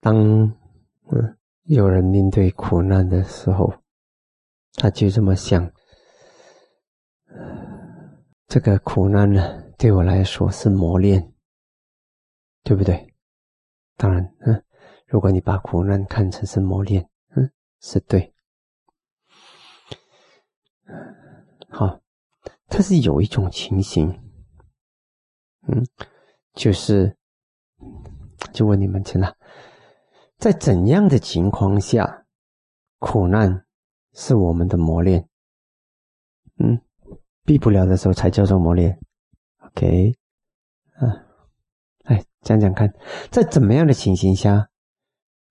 当嗯有人面对苦难的时候，他就这么想：这个苦难呢，对我来说是磨练，对不对？当然，嗯，如果你把苦难看成是磨练，嗯，是对。好，但是有一种情形，嗯，就是，就问你们，真的，在怎样的情况下，苦难是我们的磨练？嗯，避不了的时候才叫做磨练。OK，啊，哎，讲讲看，在怎么样的情形下，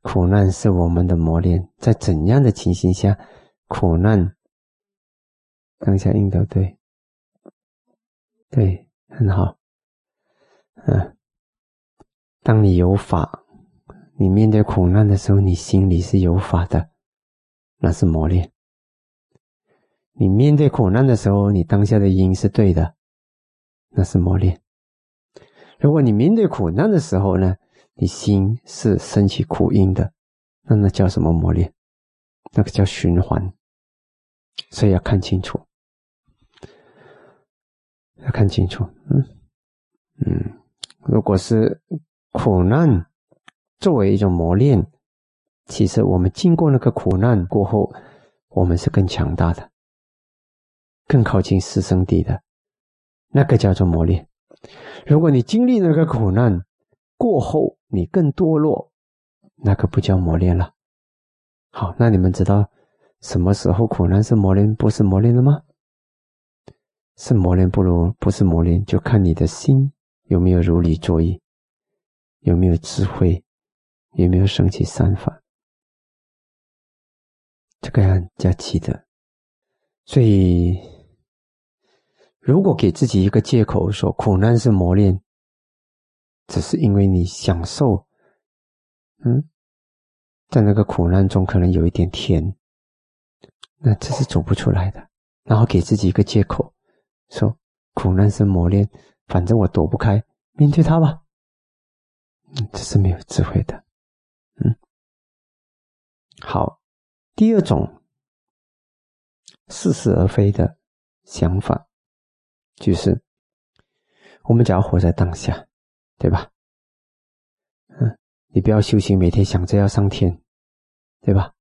苦难是我们的磨练？在怎样的情形下，苦难？当下应的对，对，很好。嗯，当你有法，你面对苦难的时候，你心里是有法的，那是磨练。你面对苦难的时候，你当下的因是对的，那是磨练。如果你面对苦难的时候呢，你心是升起苦因的，那那叫什么磨练？那个叫循环。所以要看清楚。要看清楚，嗯嗯，如果是苦难作为一种磨练，其实我们经过那个苦难过后，我们是更强大的，更靠近师生地的，那个叫做磨练。如果你经历那个苦难过后，你更堕落，那个不叫磨练了。好，那你们知道什么时候苦难是磨练，不是磨练了吗？是磨练不如不是磨练，就看你的心有没有如理作意，有没有智慧，有没有升起三法，这个要加记得。所以，如果给自己一个借口说苦难是磨练，只是因为你享受，嗯，在那个苦难中可能有一点甜，那这是走不出来的。然后给自己一个借口。说苦难是磨练，反正我躲不开，面对它吧。嗯，这是没有智慧的。好，第二种似是而非的想法，就是我们只要活在当下，对吧？嗯，你不要修行，每天想着要上天，对吧？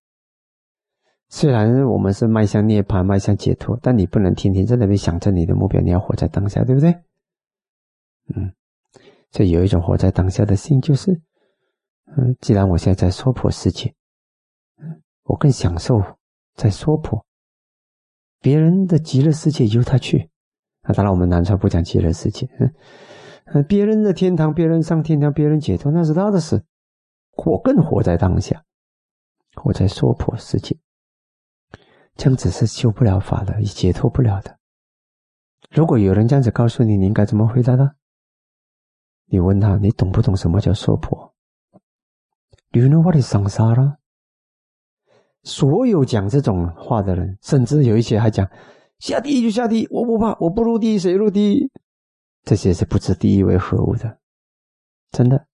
虽然我们是迈向涅槃、迈向解脱，但你不能天天在那边想着你的目标。你要活在当下，对不对？嗯，所以有一种活在当下的心，就是，嗯，既然我现在在娑婆世界，我更享受在娑婆，别人的极乐世界由他去。啊，当然我们南传不讲极乐世界，嗯，别人的天堂，别人上天堂，别人解脱，那是他的事。我更活在当下，活在娑婆世界。这样子是修不了法的，也解脱不了的。如果有人这样子告诉你，你应该怎么回答呢？你问他，你懂不懂什么叫娑婆？Do you know what is samsara？所有讲这种话的人，甚至有一些还讲下地狱就下地狱，我不怕，我不入地狱谁入地狱？这些是不知地狱为何物的，真的。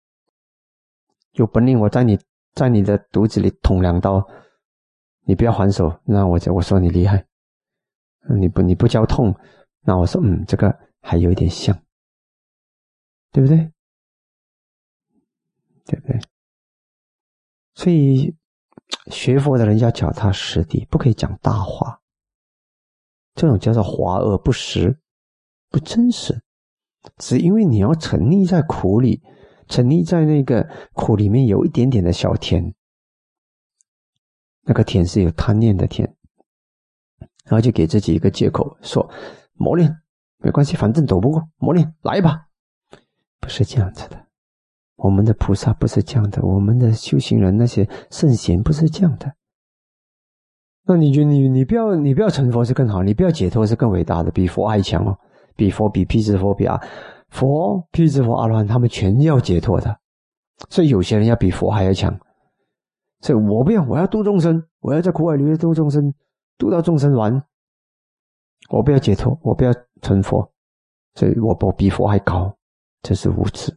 有本领，我在你在你的肚子里捅两刀。你不要还手，那我就我说你厉害。你不你不叫痛，那我说嗯，这个还有一点像，对不对？对不对？所以学佛的人要脚踏实地，不可以讲大话。这种叫做华而不实，不真实。只因为你要沉溺在苦里，沉溺在那个苦里面，有一点点的小甜。那个甜是有贪念的甜，然后就给自己一个借口说磨练没关系，反正躲不过磨练来吧，不是这样子的。我们的菩萨不是这样的，我们的修行人那些圣贤不是这样的。那你就你你不要你不要成佛是更好，你不要解脱是更伟大的，比佛还强哦，比佛比辟支佛比啊佛辟支佛阿罗汉他们全要解脱的，所以有些人要比佛还要强。所以我不要，我要度众生，我要在苦海里面度众生，度到众生完，我不要解脱，我不要成佛，所以我我比佛还高，这是无知。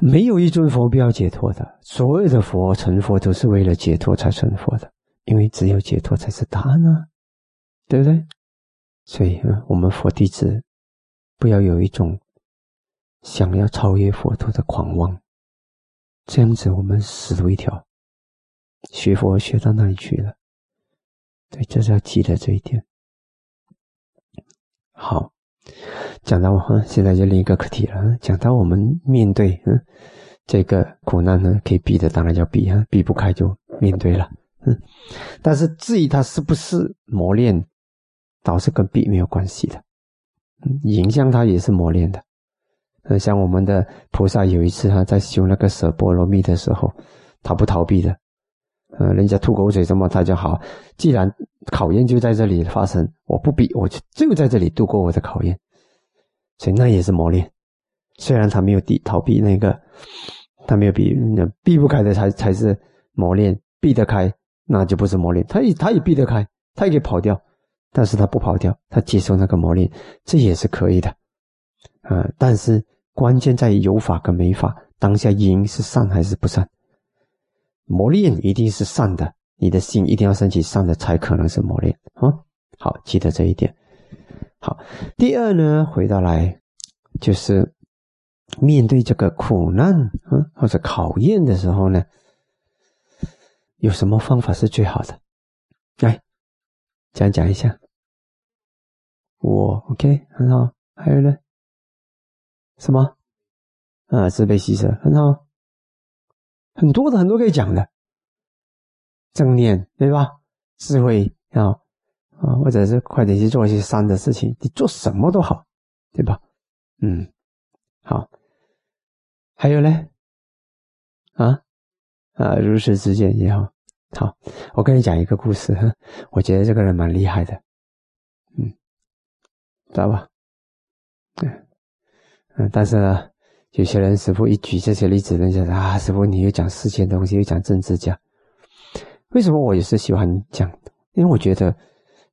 没有一尊佛不要解脱的，所有的佛成佛都是为了解脱才成佛的，因为只有解脱才是答案啊，对不对？所以，我们佛弟子不要有一种想要超越佛陀的狂妄，这样子我们死路一条，学佛学到哪里去了？对，这是要记得这一点。好。讲到哈，现在就另一个课题了。讲到我们面对嗯这个苦难呢，可以避的当然要避啊，避不开就面对了。嗯，但是至于它是不是磨练，倒是跟避没有关系的。嗯，影响它也是磨练的。嗯，像我们的菩萨有一次哈，在修那个舍波罗蜜的时候，他不逃避的。嗯，人家吐口水什么，他就好。既然考验就在这里发生，我不比，我就就在这里度过我的考验。所以那也是磨练，虽然他没有避逃避那个，他没有避，避不开的才才是磨练，避得开那就不是磨练。他也他也避得开，他也可以跑掉，但是他不跑掉，他接受那个磨练，这也是可以的，啊！但是关键在于有法跟没法，当下因是善还是不善？磨练一定是善的，你的心一定要升起善的，才可能是磨练啊！好，记得这一点。好，第二呢，回到来就是面对这个苦难啊或者考验的时候呢，有什么方法是最好的？来，讲讲一下。我 OK 很好，还有呢？什么？啊，自卑牺牲很好，很多的很多可以讲的，正念对吧？智慧啊。啊，或者是快点去做一些善的事情，你做什么都好，对吧？嗯，好，还有呢？啊啊，如实之见也好，好，我跟你讲一个故事哈，我觉得这个人蛮厉害的，嗯，知道吧？嗯嗯，但是呢，有些人师傅一举这些例子，人家说啊，师傅你又讲世间东西，又讲政治家，为什么我也是喜欢讲？因为我觉得。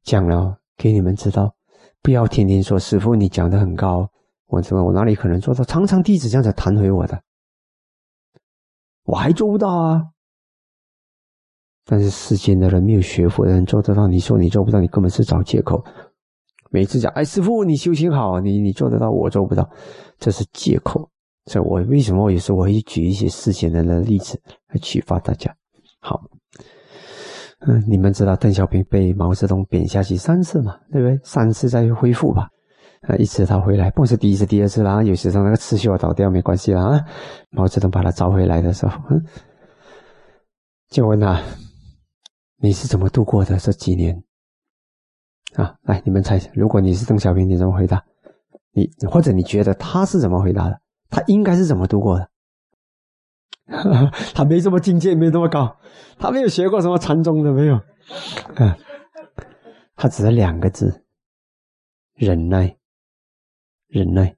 讲了给你们知道，不要天天说师傅你讲的很高，我怎么我哪里可能做到？常常弟子这样子弹回我的，我还做不到啊。但是世间的人没有学佛的人做得到，你说你做不到，你根本是找借口。每次讲哎师傅你修行好，你你做得到，我做不到，这是借口。所以我为什么我有时候我会举一些世间人的例子来启发大家？好。嗯，你们知道邓小平被毛泽东贬下去三次嘛？对不对？三次再恢复吧。啊，一次他回来，不是第一次、第二次啦。有时候那个刺绣倒掉没关系啦。啊，毛泽东把他招回来的时候，嗯，就问他：“你是怎么度过的这几年？”啊，来，你们猜一下，如果你是邓小平，你怎么回答？你或者你觉得他是怎么回答的？他应该是怎么度过的？他没这么境界，没这么高，他没有学过什么禅宗的，没有。啊，他只是两个字：忍耐，忍耐。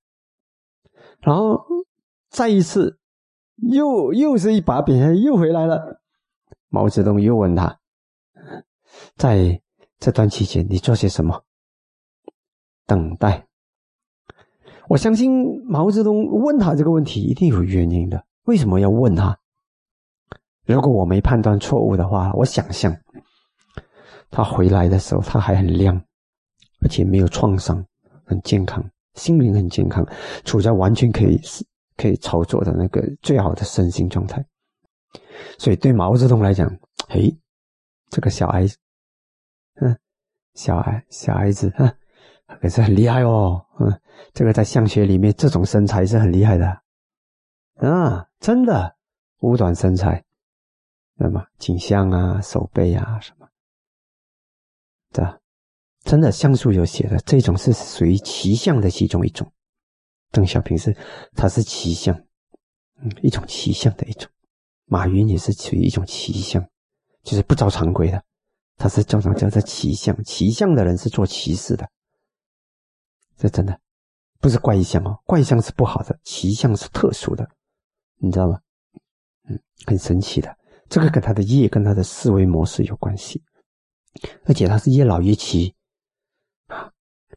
然后再一次，又又是一把柄，又回来了。毛泽东又问他，在这段期间你做些什么？等待。我相信毛泽东问他这个问题，一定有原因的。为什么要问他？如果我没判断错误的话，我想象他回来的时候，他还很亮，而且没有创伤，很健康，心灵很健康，处在完全可以可以操作的那个最好的身心状态。所以对毛泽东来讲，嘿，这个小孩，嗯，小孩小孩子啊，可是很厉害哦，嗯，这个在相学里面，这种身材是很厉害的。啊，真的，五短身材，那么颈项啊、手背啊什么，的，真的像素有写的，这种是属于奇相的其中一种。邓小平是，他是奇相，嗯，一种奇相的一种。马云也是属于一种奇相，就是不着常规的，他是叫什么叫做奇相？奇相的人是做奇事的，这真的不是怪相哦，怪相是不好的，奇相是特殊的。你知道吗？嗯，很神奇的，这个跟他的业、跟他的思维模式有关系，而且他是越老越奇啊，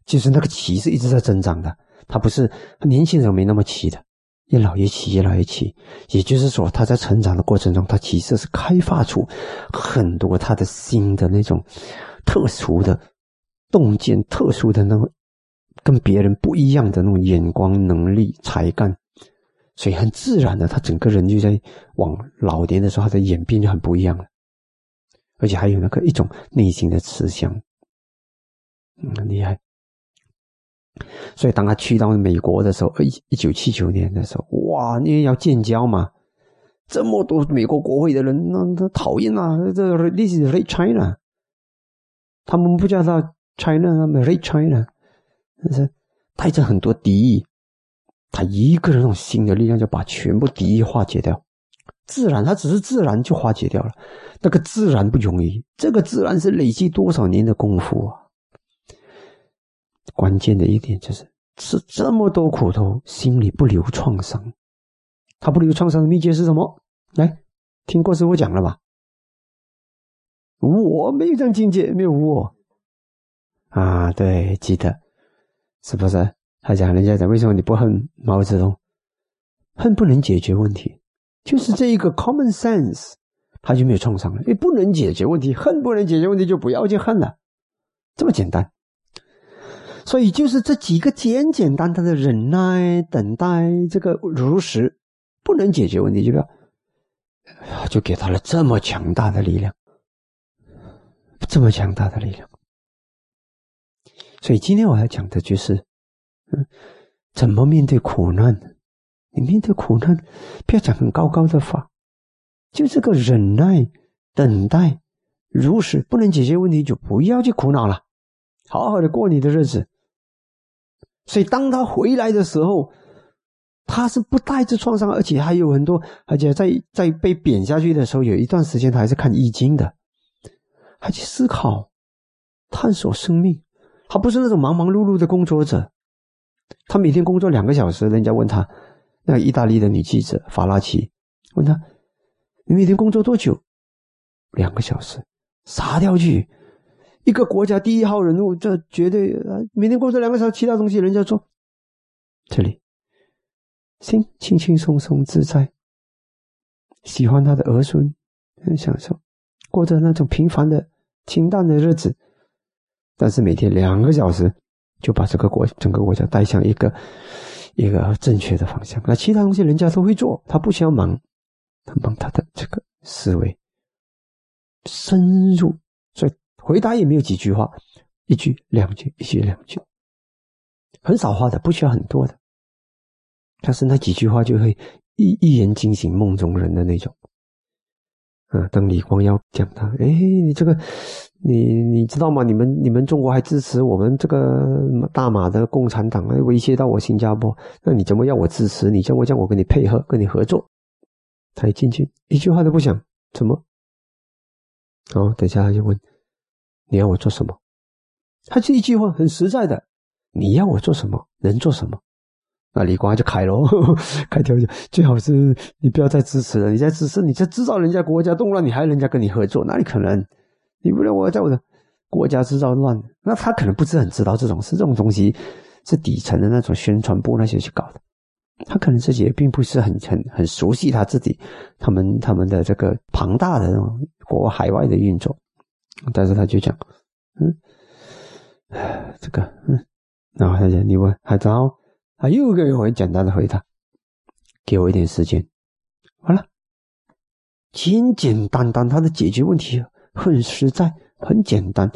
就是那个奇是一直在增长的，他不是年轻人没那么奇的，越老越齐，越老越齐。也就是说，他在成长的过程中，他其实是开发出很多他的新的那种特殊的洞见、特殊的那种跟别人不一样的那种眼光、能力、才干。所以很自然的，他整个人就在往老年的时候，他的演变就很不一样了。而且还有那个一种内心的慈祥，嗯，很厉害。所以当他去到美国的时候，一一九七九年的时候，哇，因为要建交嘛，这么多美国国会的人，那那讨厌啊，这 this is Red China，他们不叫他 China，他们 Red China，但是带着很多敌意。他一个人那种新的力量，就把全部敌意化解掉。自然，他只是自然就化解掉了。那个自然不容易，这个自然是累积多少年的功夫啊！关键的一点就是吃这么多苦头，心里不留创伤。他不留创伤的秘诀是什么？来，听郭师傅讲了吧？我没有这样境界，没有我啊！对，记得是不是？他讲人家讲为什么你不恨毛泽东？恨不能解决问题，就是这一个 common sense，他就没有创伤了。你不能解决问题，恨不能解决问题，就不要去恨了，这么简单。所以就是这几个简简单单的忍耐、等待，这个如实不能解决问题，就不要，就给他了这么强大的力量，这么强大的力量。所以今天我要讲的就是。嗯，怎么面对苦难？你面对苦难，不要讲很高高的话，就这个忍耐、等待、如实，不能解决问题就不要去苦恼了，好好的过你的日子。所以当他回来的时候，他是不带着创伤，而且还有很多，而且在在被贬下去的时候，有一段时间他还是看易经的，还去思考、探索生命。他不是那种忙忙碌碌的工作者。他每天工作两个小时，人家问他，那个意大利的女记者法拉奇问他：“你每天工作多久？”两个小时，杀掉去！一个国家第一号人物，这绝对每天工作两个小时，其他东西人家做。这里，心轻轻松松自在，喜欢他的儿孙，很享受，过着那种平凡的、清淡的日子，但是每天两个小时。就把这个国整个国家带向一个一个正确的方向。那其他东西人家都会做，他不需要忙，他忙他的这个思维深入，所以回答也没有几句话，一句两句，一句两句，很少话的，不需要很多的，但是那几句话就会一 一言惊醒梦中人的那种。嗯，当李光耀讲他，哎，你这个。你你知道吗？你们你们中国还支持我们这个大马的共产党，来威胁到我新加坡，那你怎么要我支持？你叫我叫我跟你配合，跟你合作？他一进去一句话都不讲，怎么？哦，等下他就问你要我做什么？他这一句话很实在的，你要我做什么？能做什么？那李光就开了，开条件，最好是你不要再支持了，你再支持，你再制造人家国家动乱，你还人家跟你合作，哪里可能？你不能我在我的国家制造乱，那他可能不是很知道这种事，这种东西是底层的那种宣传部那些去搞的，他可能自己也并不是很很很熟悉他自己他们他们的这个庞大的那种国海外的运作，但是他就讲，嗯，这个嗯，然后他讲你问海涛，他又给我很简单的回答，给我一点时间，完了，简简单单他的解决问题。很实在，很简单。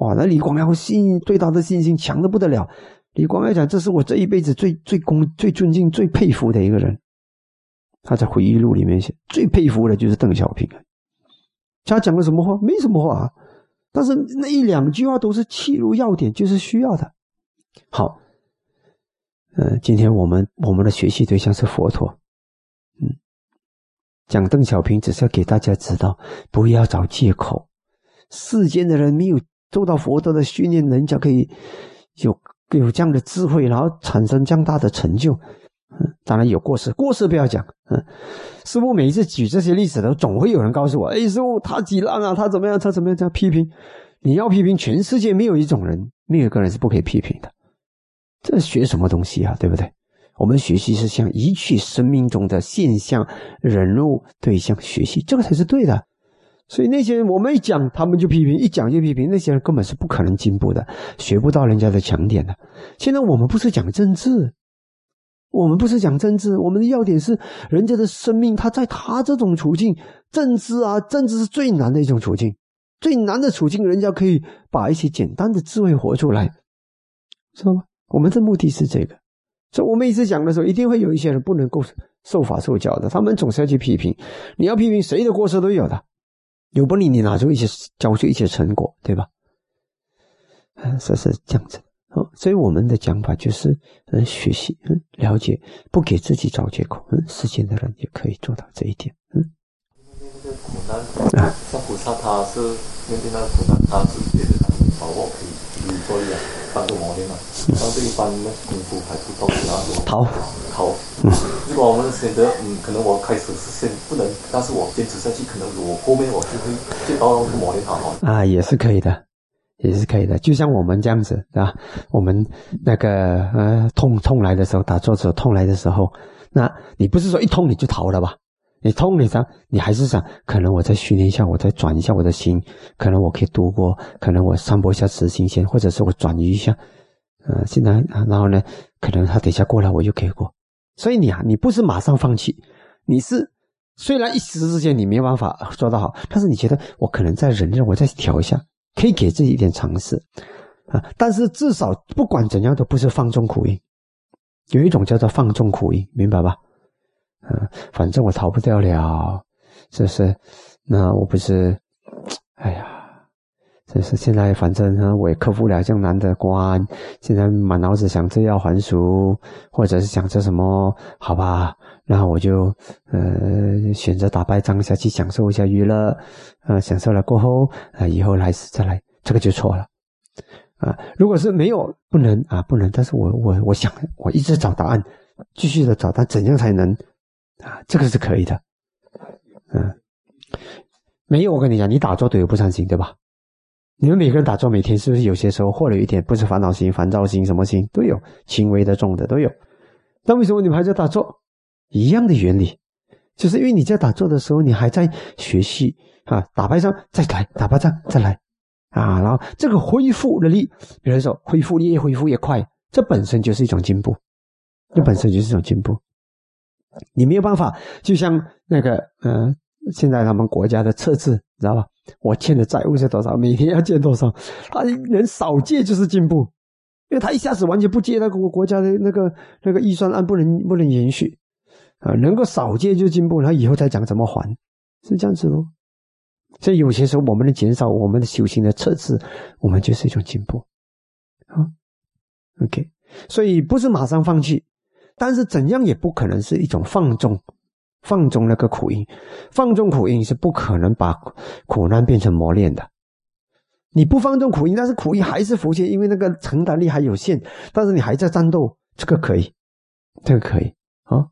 哇，那李光耀信对他的信心强的不得了。李光耀讲：“这是我这一辈子最最恭、最尊敬、最佩服的一个人。”他在回忆录里面写：“最佩服的就是邓小平。”他讲了什么话？没什么话，但是那一两句话都是切入要点，就是需要的。好，呃，今天我们我们的学习对象是佛陀。讲邓小平，只是要给大家知道，不要找借口。世间的人没有受到佛陀的训练，人家可以有有这样的智慧，然后产生这样大的成就。嗯，当然有过失，过失不要讲。嗯，师傅每一次举这些例子的，总会有人告诉我：“哎，师傅他几烂啊，他怎么样，他怎么样？”这样批评，你要批评，全世界没有一种人，没有一个人是不可以批评的。这学什么东西啊？对不对？我们学习是向一切生命中的现象、人物、对象学习，这个才是对的。所以那些人，我们一讲，他们就批评；一讲就批评，那些人根本是不可能进步的，学不到人家的强点的。现在我们不是讲政治，我们不是讲政治，我们的要点是人家的生命，他在他这种处境，政治啊，政治是最难的一种处境，最难的处境，人家可以把一些简单的智慧活出来，知道吗？我们的目的是这个。所以我们一直讲的时候，一定会有一些人不能够受法受教的，他们总是要去批评。你要批评谁的过失都有的，有不利你拿出一些交出一些成果，对吧？嗯，是是这样子。哦，所以我们的讲法就是，嗯，学习，嗯，了解，不给自己找借口。嗯，世间的人也可以做到这一点。嗯。那个苦难菩萨他是面对那个苦难，他是觉得他把握可以如做一样。当个磨练嘛，当这一般的功夫还不到，然后逃逃。如果我们选择，嗯，可能我开始是先不能，但是我坚持下去，可能我后面我就会就到磨练好。啊，也是可以的，也是可以的。就像我们这样子，啊，我们那个呃痛痛来的时候，打坐者痛来的时候，那你不是说一痛你就逃了吧？你痛，你想，你还是想，可能我再训练一下，我再转一下我的心，可能我可以度过，可能我散播一下慈心线，或者是我转移一下，呃，现在啊，然后呢，可能他等一下过来，我就给过。所以你啊，你不是马上放弃，你是虽然一时之间你没办法做得好，但是你觉得我可能再忍忍，我再调一下，可以给自己一点尝试啊。但是至少不管怎样都不是放纵苦因，有一种叫做放纵苦因，明白吧？嗯，反正我逃不掉了，是不是？那我不是，哎呀，这是现在反正呢，我也克服不了这样难的关，现在满脑子想着要还俗，或者是想着什么，好吧？然后我就呃选择打败仗下去享受一下娱乐，呃，享受了过后啊，以后来世再来，这个就错了啊！如果是没有不能啊，不能，但是我我我想我一直找答案，继续的找，但怎样才能？啊，这个是可以的，嗯，没有我跟你讲，你打坐都有不善心，对吧？你们每个人打坐，每天是不是有些时候或者有一点不是烦恼心、烦躁心，什么心都有，轻微的、重的都有。那为什么你们还在打坐？一样的原理，就是因为你在打坐的时候，你还在学习啊，打败仗再来，打败仗再来啊，然后这个恢复的力，比如说恢复力越恢复越快，这本身就是一种进步，这本身就是一种进步。你没有办法，就像那个，嗯，现在他们国家的测字，知道吧？我欠的债务是多少？每天要借多少？他能少借就是进步，因为他一下子完全不借那个国家的那个那个预算案，不能不能延续啊。能够少借就进步，然后以后再讲怎么还，是这样子咯。所以有些时候我们能减少我们的修行的测试，我们就是一种进步啊。OK，所以不是马上放弃。但是怎样也不可能是一种放纵，放纵那个苦因，放纵苦因是不可能把苦难变成磨练的。你不放纵苦因，但是苦因还是浮现，因为那个承担力还有限。但是你还在战斗，这个可以，这个可以啊。